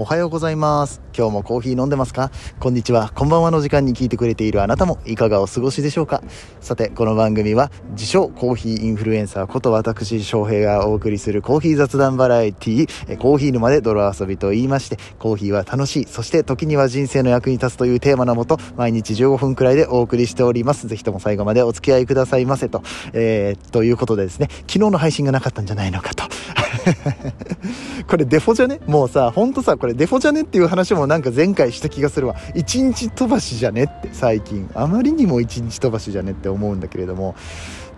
おはようございます。今日もコーヒー飲んでますか？こんにちは。こんばんはの時間に聞いてくれているあなたもいかがお過ごしでしょうか？さてこの番組は自称コーヒーインフルエンサーこと私翔平がお送りするコーヒー雑談バラエティーコーヒー沼で泥遊びと言いましてコーヒーは楽しいそして時には人生の役に立つというテーマのもと毎日15分くらいでお送りしております。ぜひとも最後までお付き合いくださいませと、えー、ということでですね昨日の配信がなかったんじゃないのかと。これデフォじゃね？もうさ、ほんとさ、これれデフォじゃねっていう話もなんか前回した気がするわ。一日飛ばしじゃねって最近。あまりにも一日飛ばしじゃねって思うんだけれども、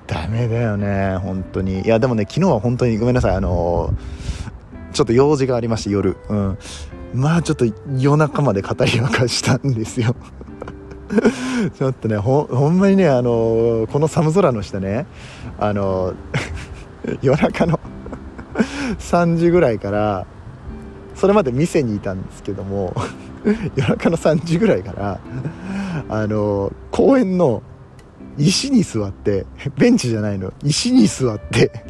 ダメだよね、本当に。いや、でもね、昨日は本当にごめんなさい、あのー、ちょっと用事がありまして、夜。うん。まあちょっと夜中まで語り明かしたんですよ。ちょっとねほんまにねあのこの寒空の下ねあの 夜中の 3時ぐらいからそれまで店にいたんですけども夜中の3時ぐらいからあの公園の石に座ってベンチじゃないの石に座って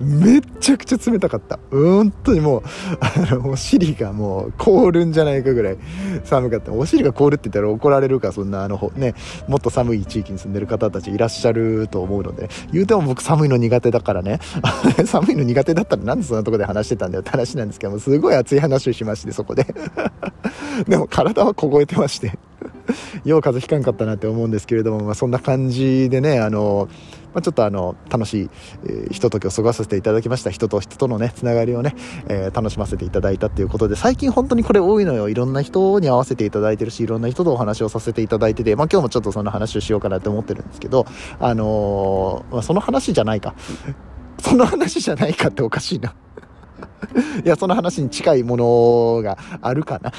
めっちゃくちゃ冷たかった。本当にもう、あの、お尻がもう凍るんじゃないかぐらい寒かった。お尻が凍るって言ったら怒られるか、そんなあの、ね、もっと寒い地域に住んでる方たちいらっしゃると思うので、言うても僕寒いの苦手だからね、寒いの苦手だったらなんでそんなとこで話してたんだよって話なんですけども、すごい熱い話をしまして、そこで。でも体は凍えてまして。よう風邪ひかんかったなって思うんですけれども、まあ、そんな感じでね、あの、まあ、ちょっとあの、楽しい、えー、ひとときを過ごさせていただきました。人と人とのね、つながりをね、えー、楽しませていただいたっていうことで、最近本当にこれ多いのよ。いろんな人に会わせていただいてるし、いろんな人とお話をさせていただいてて、まあ、今日もちょっとその話をしようかなって思ってるんですけど、あのー、まあ、その話じゃないか。その話じゃないかっておかしいな。いや、その話に近いものがあるかな。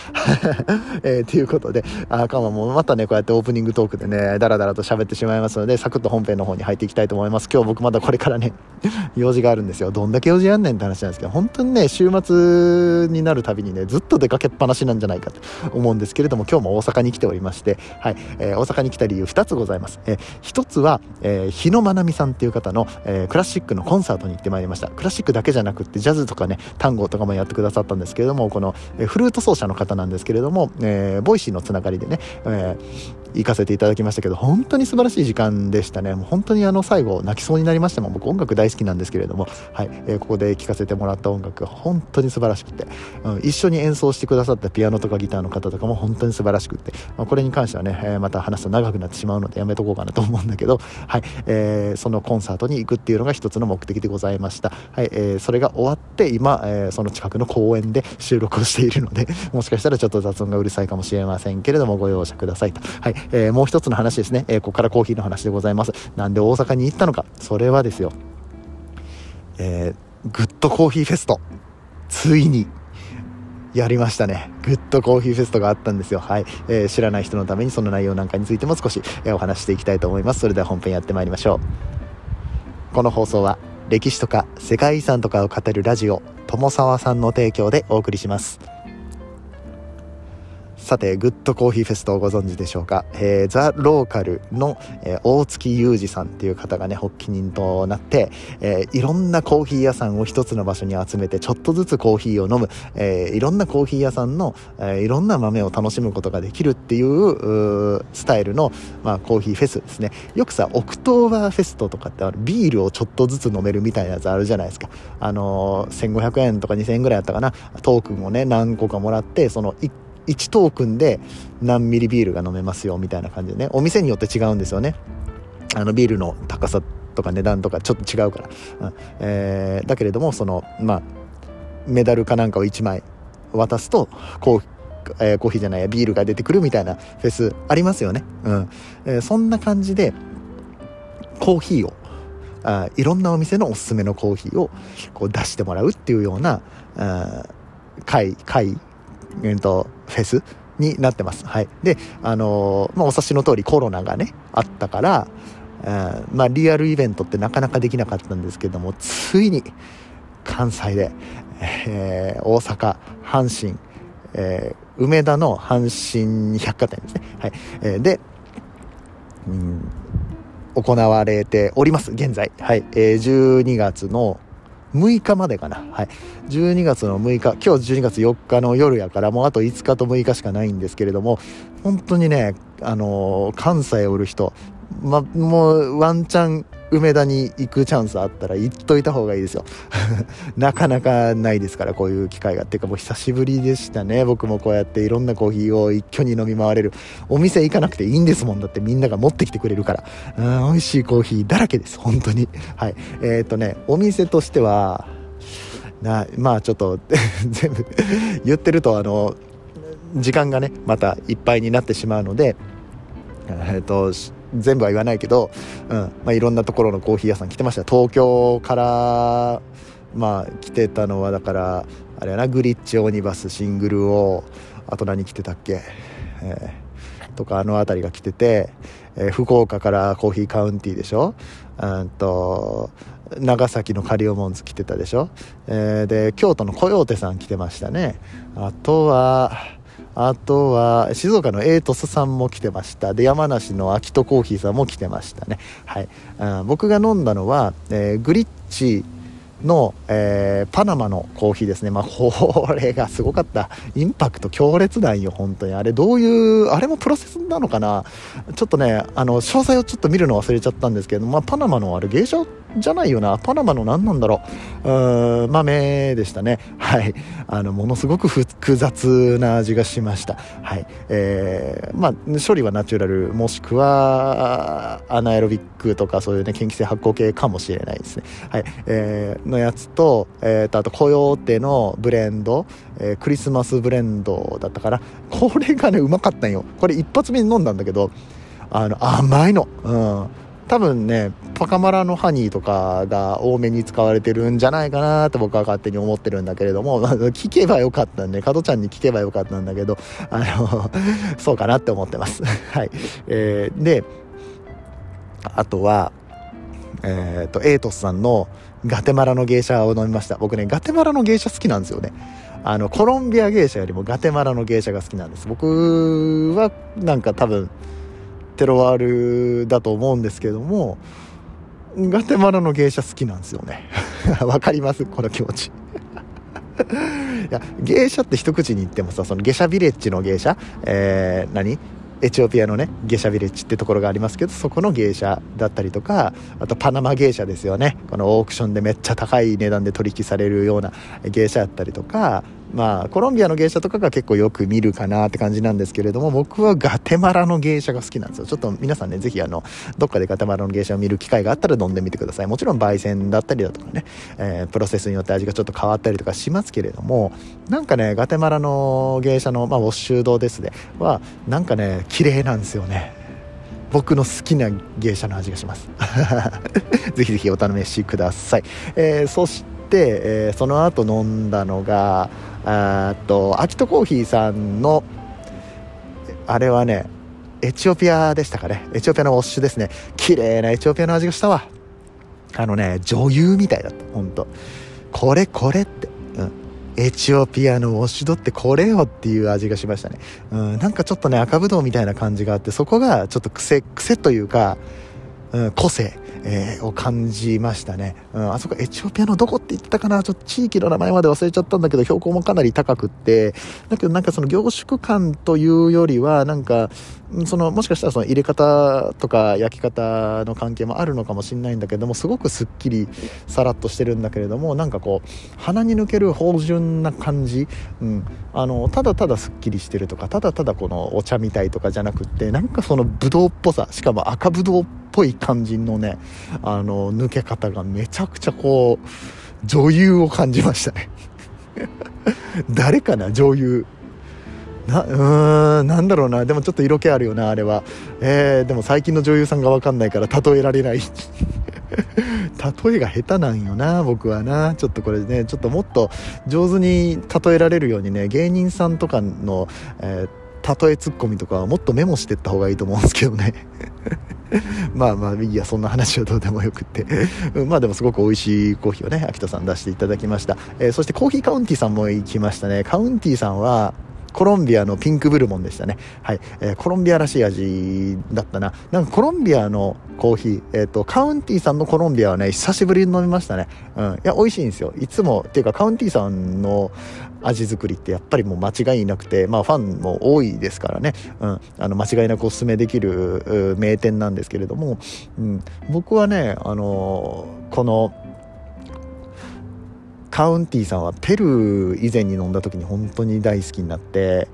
えー、ということで、あかももまたね、こうやってオープニングトークでね、ダラダラと喋ってしまいますので、サクッと本編の方に入っていきたいと思います。今日僕まだこれからね、用事があるんですよ。どんだけ用事やんねんって話なんですけど、本当にね、週末になるたびにね、ずっと出かけっぱなしなんじゃないかと思うんですけれども、今日も大阪に来ておりまして、はい、えー、大阪に来た理由2つございます。えー、1つは、えー、日野まなみさんっていう方の、えー、クラシックのコンサートに行ってまいりました。クラシックだけじゃなくって、ジャズとかね、単語とかもやってくださったんですけれどもこの、フルート奏者の方なんですけれども、えー、 Voicy のつながりでね、えー行かせていただきましたけど本当に素晴らしい時間でしたね。もう本当にあの最後泣きそうになりましたも僕音楽大好きなんですけれども、はい。えー、ここで聴かせてもらった音楽本当に素晴らしくて、うん、一緒に演奏してくださったピアノとかギターの方とかも本当に素晴らしくて、まあ、これに関してはね、えー、また話すと長くなってしまうのでやめとこうかなと思うんだけど、はい。えー、そのコンサートに行くっていうのが一つの目的でございました、はい。えー、それが終わって今、えー、その近くの公園で収録をしているのでもしかしたらちょっと雑音がうるさいかもしれませんけれどもご容赦くださいと、はい。えー、もう一つの話ですね、えー、ここからコーヒーの話でございます。なんで大阪に行ったのか、それはですよ、えー、グッドコーヒーフェスト、ついに、やりましたね。グッドコーヒーフェストがあったんですよ。はい。えー、知らない人のためにその内容なんかについても少し、えー、お話していきたいと思います。それでは本編やってまいりましょう。この放送は歴史とか世界遺産とかを語るラジオ、友沢さんの提供でお送りします。さて、 Good Coffee Fest をご存知でしょうか？えー、ザ・ローカルの、えー、大月裕二さんっていう方がね、発起人となって、えー、いろんなコーヒー屋さんを一つの場所に集めて、ちょっとずつコーヒーを飲む、えー、いろんなコーヒー屋さんの、えー、いろんな豆を楽しむことができるっていううスタイルの、まあ、コーヒーフェスですね。よくさ、オクトーバーフェストとかってあるビールをちょっとずつ飲めるみたいなやつあるじゃないですか。あのー、1500円とか2000円ぐらいやったかな？トークンをね、何個かもらって、その1 1トークンで何ミリビールが飲めますよみたいな感じでね。お店によって違うんですよね。あのビールの高さとか値段とかちょっと違うから、うん。えー、だけれどもそのまあメダルかなんかを1枚渡すとコー,、えー、コーヒーじゃないやビールが出てくるみたいなフェスありますよね、うん。えー、そんな感じでコーヒーをあいろんなお店のおすすめのコーヒーをこう出してもらうっていうようなあ会会えーと、フェスになってます。はい。で、あのー、まあ、お察しの通りコロナがね、あったから、えまあ、リアルイベントってなかなかできなかったんですけども、ついに関西で、えー、大阪、阪神、えー、梅田の阪神百貨店ですね。はい。えー、で、うん、行われております、現在。はい。えー、12月の6日までかな。はい。12月の6日、今日12月4日の夜やから、もうあと5日と6日しかないんですけれども、本当にね、あのー、関西おる人、ま、もうワンチャン梅田に行くチャンスあったら行っといた方がいいですよ。なかなかないですから、こういう機会が。っていうかもう久しぶりでしたね。僕もこうやっていろんなコーヒーを一挙に飲み回れる。お店行かなくていいんですもん。だってみんなが持ってきてくれるから。うん、美味しいコーヒーだらけです。本当に。はい。えー、っとね、お店としては、なまあちょっと 全部言ってるとあの時間がねまたいっぱいになってしまうのでえっと全部は言わないけど、うんまあ、いろんなところのコーヒー屋さん来てました。東京からまあ来てたのはだからあれやなグリッチオニバスシングルをあと何来てたっけ、えー、とかあの辺りが来てて、えー、福岡からコーヒーカウンティーでしょ？うんと長崎のカリオモンズ来てたでしょ、えー、で京都のコヨーテさん来てましたね。あとはあとは、静岡のエイトスさんも来てました。で、山梨の秋戸コーヒーさんも来てましたね。はい。あ僕が飲んだのは、えー、グリッチの、えー、パナマのコーヒーですね。まあ、これがすごかった。インパクト強烈なんよ、本当に。あれ、どういう、あれもプロセスなのかなちょっとね、あの、詳細をちょっと見るの忘れちゃったんですけど、まあ、パナマのあれ、芸者じゃないよな。パナマの何なんだろう。うーん、豆でしたね。はい。あの、ものすごく複雑な味がしました。はい。えー、まあ、処理はナチュラル、もしくは、アナエロビックとかそういうね、研究性発酵系かもしれないですね。はい。えー、のやつと、えー、と、あと、コヨーテのブレンド、えー、クリスマスブレンドだったかな。これがね、うまかったんよ。これ一発目に飲んだんだけど、あの、甘いの。うん。多分ねパカマラのハニーとかが多めに使われてるんじゃないかなと僕は勝手に思ってるんだけれども、聞けばよかったんで加トちゃんに聞けばよかったんだけど あのそうかなって思ってます。はい、えー、であとはえっ、とエイトスさんのガテマラの芸者を飲みました。僕ねガテマラの芸者好きなんですよね。あのコロンビア芸者よりもガテマラの芸者が好きなんです。僕はなんか多分テロワールだと思うんですけどもガテマラの芸者好きなんですよね。わかります？この気持ち。いや芸者って一口に言ってもさそのゲシャビレッジの芸者？えー、何？エチオピアのねゲシャビレッジってところがありますけどそこの芸者だったりとかあとパナマ芸者ですよね。このオークションでめっちゃ高い値段で取引されるような芸者やったりとかまあ、コロンビアの芸者とかが結構よく見るかなって感じなんですけれども、僕はガテマラの芸者が好きなんですよ。ちょっと皆さんね、ぜひあの、どっかでガテマラの芸者を見る機会があったら飲んでみてください。もちろん焙煎だったりだとかね、えー、プロセスによって味がちょっと変わったりとかしますけれども、なんかね、ガテマラの芸者の、まあ、ウォッシュドですね、は、なんかね、綺麗なんですよね。僕の好きな芸者の味がします。ぜひぜひお試しください。えー、そして、えー、その後飲んだのが、あとアキトコーヒーさんのあれはねエチオピアでしたかね。エチオピアのウォッシュですね。綺麗なエチオピアの味がしたわ。あのね女優みたいだった。本当これこれって、うん、エチオピアのウォッシュドってこれよっていう味がしましたね、うん、なんかちょっとね赤ぶどうみたいな感じがあってそこがちょっと癖癖というか、うん、個性。えー、を感じましたね、うん、あそこエチオピアのどこって言ったかなちょっと地域の名前まで忘れちゃったんだけど標高もかなり高くって。だけどなんかその凝縮感というよりはなんかそのもしかしたらその入れ方とか焼き方の関係もあるのかもしれないんだけどもすごくすっきりさらっとしてるんだけれどもなんかこう鼻に抜ける芳醇な感じ、うん、あのただただすっきりしてるとかただただこのお茶みたいとかじゃなくってなんかそのブドウっぽさしかも赤ブドウっぽい感じのねあの抜け方がめちゃくちゃこう女優を感じましたね。誰かな女優。なうーんなんだろうな。でもちょっと色気あるよなあれは。えー、でも最近の女優さんが分かんないから例えられない。例えが下手なんよな僕はな。ちょっとこれねちょっともっと上手に例えられるようにね芸人さんとかの、えー、例えツッコミとかはもっとメモしてった方がいいと思うんですけどね。まあまあいやそんな話はどうでもよくって。まあでもすごく美味しいコーヒーをね秋田さん出していただきました、えー、そしてコーヒーカウンティさんも行きましたね。カウンティさんはコロンビアのピンクブルボンでしたね。はい。えー、コロンビアらしい味だったな。なんかコロンビアのコーヒー、えっ、ー、と、カウンティさんのコロンビアはね、久しぶりに飲みましたね。うん。いや、美味しいんですよ。いつも、っていうかカウンティさんの味作りってやっぱりもう間違いなくて、まあファンも多いですからね。うん。あの、間違いなくおすすめできる名店なんですけれども、うん。僕はね、あのー、この、カウンティさんはペルー以前に飲んだ時に本当に大好きになって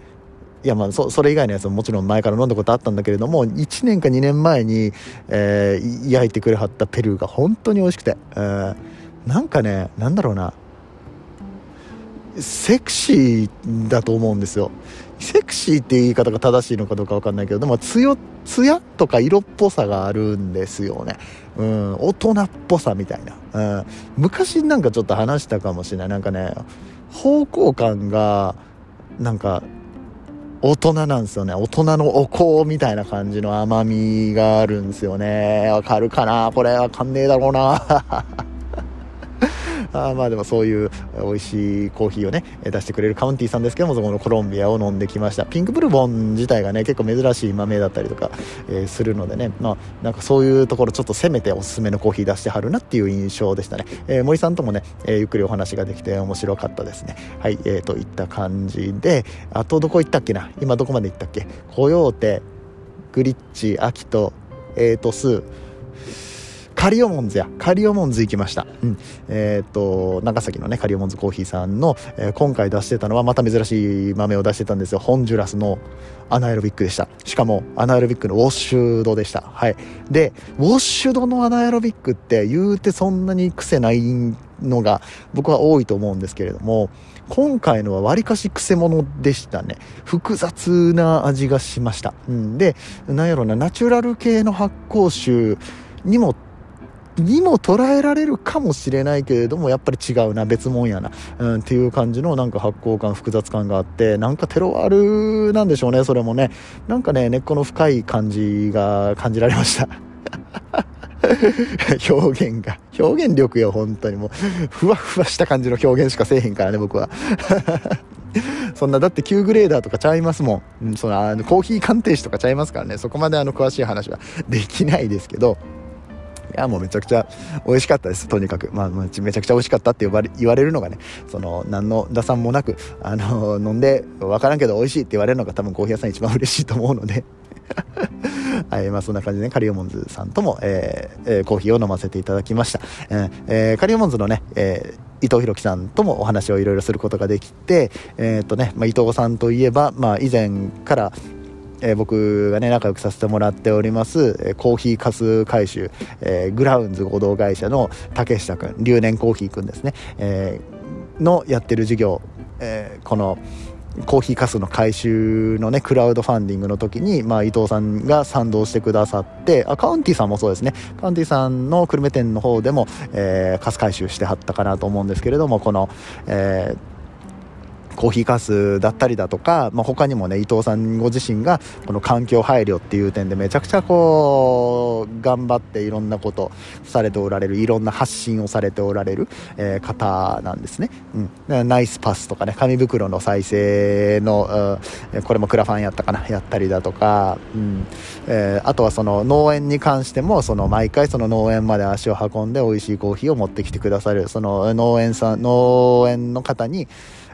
いやまあそそれ以外のやつももちろん前から飲んだことあったんだけれども1年か2年前に、えー、焼いてくれはったペルーが本当に美味しくて、えー、なんかねなんだろうな。セクシーだと思うんですよ。セクシーっていう言い方が正しいのかどうか分かんないけどでもつよつやとか色っぽさがあるんですよね。うん。大人っぽさみたいな、うん、昔なんかちょっと話したかもしれない。なんかね方向感がなんか大人なんですよね。大人のお香みたいな感じの甘みがあるんですよね。わかるかな？これわかんねえだろうな。あまあでもそういう美味しいコーヒーをね出してくれるカウンティーさんですけどもそこのコロンビアを飲んできました。ピンクブルボン自体がね結構珍しい豆だったりとか、えー、するのでねまあなんかそういうところちょっと攻めておすすめのコーヒー出してはるなっていう印象でしたね、えー、森さんともね、えー、ゆっくりお話ができて面白かったですね。はいえー、といった感じであとどこ行ったっけな？今どこまで行ったっけ？コヨーテグリッチアキトエートスカリオモンズや、カリオモンズ行きました。うん。えっ、と、長崎のね、カリオモンズコーヒーさんの、えー、今回出してたのはまた珍しい豆を出してたんですよ。ホンジュラスのアナエロビックでした。しかも、アナエロビックのウォッシュドでした。はい。で、ウォッシュドのアナエロビックって言うてそんなに癖ないのが僕は多いと思うんですけれども、今回のはわりかし癖者でしたね。複雑な味がしました。うん。で、なんやろな、ナチュラル系の発酵臭にもにも捉えられるかもしれないけれどもやっぱり違うな別物やな、うん、っていう感じのなんか発酵感複雑感があってなんかテロワールなんでしょうねそれもね。なんかね根っこの深い感じが感じられました。表現が。表現力よ本当にもう。ふわふわした感じの表現しかせえへんからね僕は。そんなだって9グレーダーとかちゃいますもん、うん、そのあのコーヒー鑑定士とかちゃいますからね。そこまであの詳しい話はできないですけど。いやもうめちゃくちゃ美味しかったです。とにかく、まあ、めちゃくちゃ美味しかったって呼ばれ言われるのがねその何の打算もなくあの飲んで分からんけど美味しいって言われるのが多分コーヒー屋さん一番嬉しいと思うので。はいまあ、そんな感じでねカリオモンズさんとも、えーえー、コーヒーを飲ませていただきました、えー、カリオモンズのね、えー、伊藤弘樹さんともお話をいろいろすることができて、えーとねまあ、伊藤さんといえば、まあ、以前から、えー、僕がね仲良くさせてもらっております、えー、コーヒーかす回収、えー、グラウンズ合同会社の竹下くん留年コーヒーくんですね、えのやってる授業、えこのコーヒーかすの回収のね、クラウドファンディングの時に、まあ、伊藤さんが賛同してくださって、あ、カウンティさんもそうですね。カウンティさんの久留米店の方でも、えー、カス回収してはったかなと思うんですけれども、この、えーコーヒーかすだったりだとか、まあ、他にもね伊藤さんご自身がこの環境配慮っていう点でめちゃくちゃこう頑張っていろんなことされておられるいろんな発信をされておられる、えー、方なんですね、うん、ナイスパスとかね紙袋の再生の、うん、これもクラファンやったかなやったりだとか、うん。えー、あとはその農園に関してもその毎回その農園まで足を運んで美味しいコーヒーを持ってきてくださるその農園さん農園の方に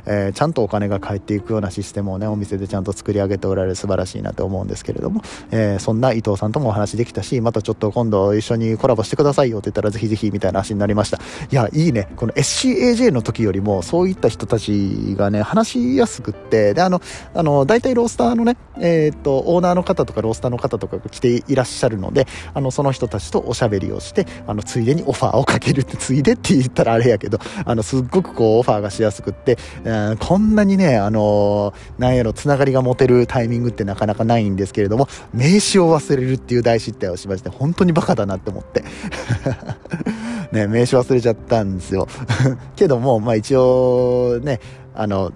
えー、ちゃんとお金が返っていくようなシステムをねお店でちゃんと作り上げておられる素晴らしいなと思うんですけれども、えー、そんな伊藤さんともお話できたしまたちょっと今度一緒にコラボしてくださいよって言ったらぜひぜひみたいな話になりました。いやいいね。この SCAJ の時よりもそういった人たちがね話しやすくってであのあの大体ロースターのねえー、っとオーナーの方とかロースターの方とかが来ていらっしゃるのであのその人たちとおしゃべりをしてあのついでにオファーをかけるってついでって言ったらあれやけどあのすっごくこうオファーがしやすくって、えー、こんなにね、あのー、なんやろ、つながりが持てるタイミングってなかなかないんですけれども、名刺を忘れるっていう大失態をしまして、本当にバカだなって思って。ね、名刺忘れちゃったんですよ。けども、まあ一応ね、あの、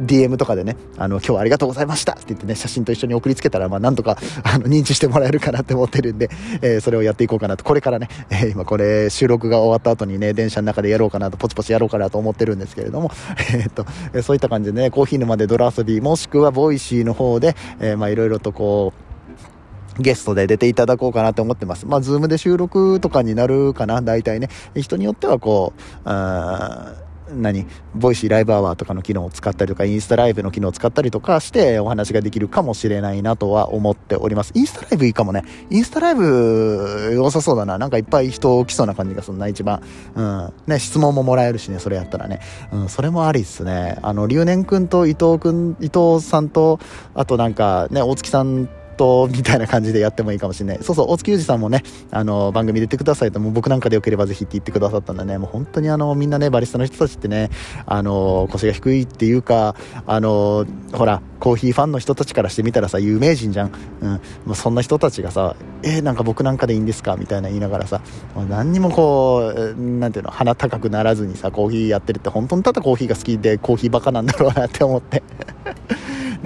DM とかでね、あの、今日はありがとうございましたって言ってね、写真と一緒に送りつけたら、まあ、なんとか、あの、認知してもらえるかなって思ってるんで、えー、それをやっていこうかなと。これからね、えー、今これ、収録が終わった後にね、電車の中でやろうかなと、ポチポチやろうかなと思ってるんですけれども、えっと、そういった感じでね、コーヒー沼で泥遊び、もしくは Voicy の方で、え、まあ、いろいろとこう、ゲストで出ていただこうかなって思ってます。まあ、 Zoom で収録とかになるかな、大体ね。人によってはこう、何 Voicy ライブアワーとかの機能を使ったりとか、インスタライブの機能を使ったりとかしてお話ができるかもしれないなとは思っております。インスタライブいいかもね。インスタライブ良さそうだな。なんかいっぱい人来そうな感じがするな、一番。うん。ね、質問ももらえるしね、それやったらね。うん、それもありっすね。あの、留年くんと伊藤くん、伊藤さんと、あとなんかね、大月さんとみたいな感じでやってもいいかもしれない。そうそう、大月裕二さんもね、あの、番組出てくださいと、もう僕なんかでよければぜひって言ってくださったんだね。もう本当にあの、みんなね、バリスタの人たちってね、あの、腰が低いっていうか、あの、ほら、コーヒーファンの人たちからしてみたらさ、有名人じゃん。うん。もうそんな人たちがさ、えー、なんか僕なんかでいいんですかみたいな言いながらさ、もう何にもこう、なんていうの、鼻高くならずにさ、コーヒーやってるって、本当にただコーヒーが好きで、コーヒーバカなんだろうなって思って。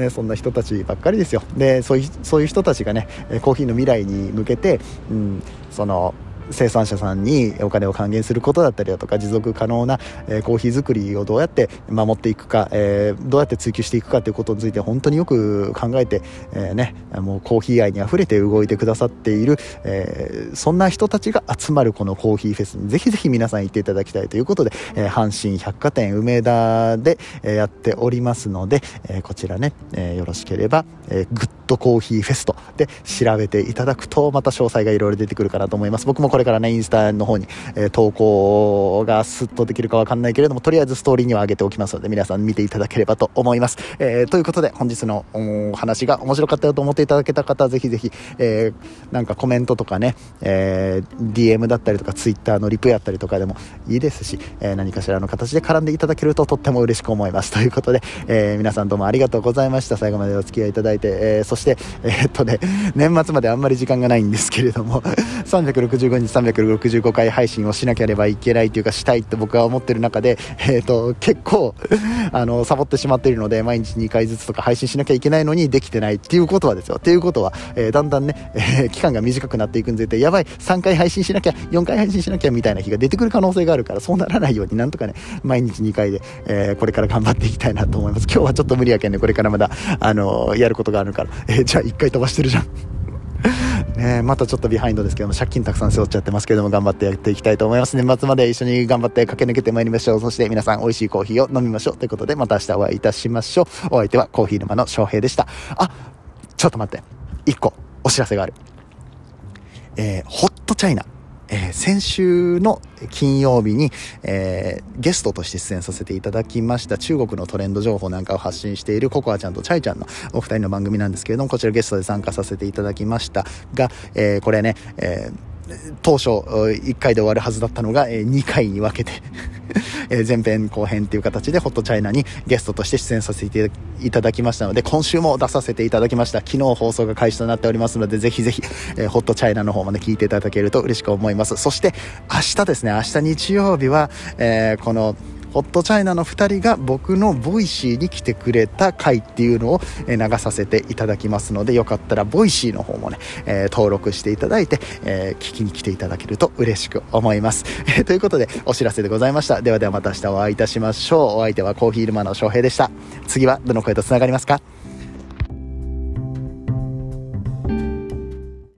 ね、そんな人たちばっかりですよ。でそういうそういう人たちがねコーヒーの未来に向けて、うん、その生産者さんにお金を還元することだったりだとか持続可能な、えコーヒー作りをどうやって守っていくか、え、どうやって追求していくかということについて本当によく考えて、え、ね、もうコーヒー愛にあふれて動いてくださっている、え、そんな人たちが集まるこのコーヒーフェスにぜひぜひ皆さん行っていただきたいということで、え阪神百貨店梅田で、えやっておりますので、えこちらね、えよろしければ、えグッドコーヒーフェスト。で調べていただくとまた詳細がいろいろ出てくるかなと思います。僕もこれからねインスタの方に、えー、投稿がスッとできるかわかんないけれどもとりあえずストーリーには上げておきますので皆さん見ていただければと思います、えー、ということで本日のお話が面白かったよと思っていただけた方ぜひぜひ、えー、なんかコメントとかね、えー、DM だったりとか Twitter のリプやったりとかでもいいですし、えー、何かしらの形で絡んでいただけるととっても嬉しく思います。ということで、え、皆さんどうもありがとうございました。最後までお付き合いいただいて、え、そして、してえー、っとね年末まであんまり時間がないんですけれども 365日365回配信をしなければいけないというかしたいって僕は思ってる中で、えー、と結構 あのサボってしまっているので毎日2回ずつとか配信しなきゃいけないのにできてないっていうことはですよ。っていうことは、えー、だんだんね、え、期間が短くなっていくんでやばい3回配信しなきゃ4回配信しなきゃみたいな日が出てくる可能性があるからそうならないようになんとかね毎日2回で、えー、これから頑張っていきたいなと思います。今日はちょっと無理やけんねこれからまだあのやることがあるから、えじゃあ1回飛ばしてるじゃん ね、またちょっとビハインドですけども、借金たくさん背負っちゃってますけども、頑張ってやっていきたいと思います。年末まで一緒に頑張って駆け抜けてまいりましょう。そして皆さん美味しいコーヒーを飲みましょう。ということで、また明日お会いいたしましょう。お相手はコーヒー沼の翔平でした。あ、ちょっと待って。1個お知らせがある。えー、ホットチャイナ。えー、先週の金曜日に、えー、ゲストとして出演させていただきました中国のトレンド情報なんかを発信しているココアちゃんとチャイちゃんのお二人の番組なんですけれども、こちらゲストで参加させていただきましたが、えー、これね、えー当初1回で終わるはずだったのが2回に分けて 前編後編っていう形でホットチャイナにゲストとして出演させていただきましたので今週も出させていただきました。昨日放送が開始となっておりますのでぜひぜひ、えホットチャイナの方まで聞いていただけると嬉しく思います。そして明日ですね。明日日曜日は、え、このホットチャイナの2人が僕の Voicy に来てくれた回っていうのを流させていただきますのでよかったら Voicy の方もね、え、登録していただいて、え、聞きに来ていただけると嬉しく思います、え、ということでお知らせでございました。ではではまた明日お会いいたしましょう。お相手はコーヒー沼の翔平でした。次はどの声とつながりますか？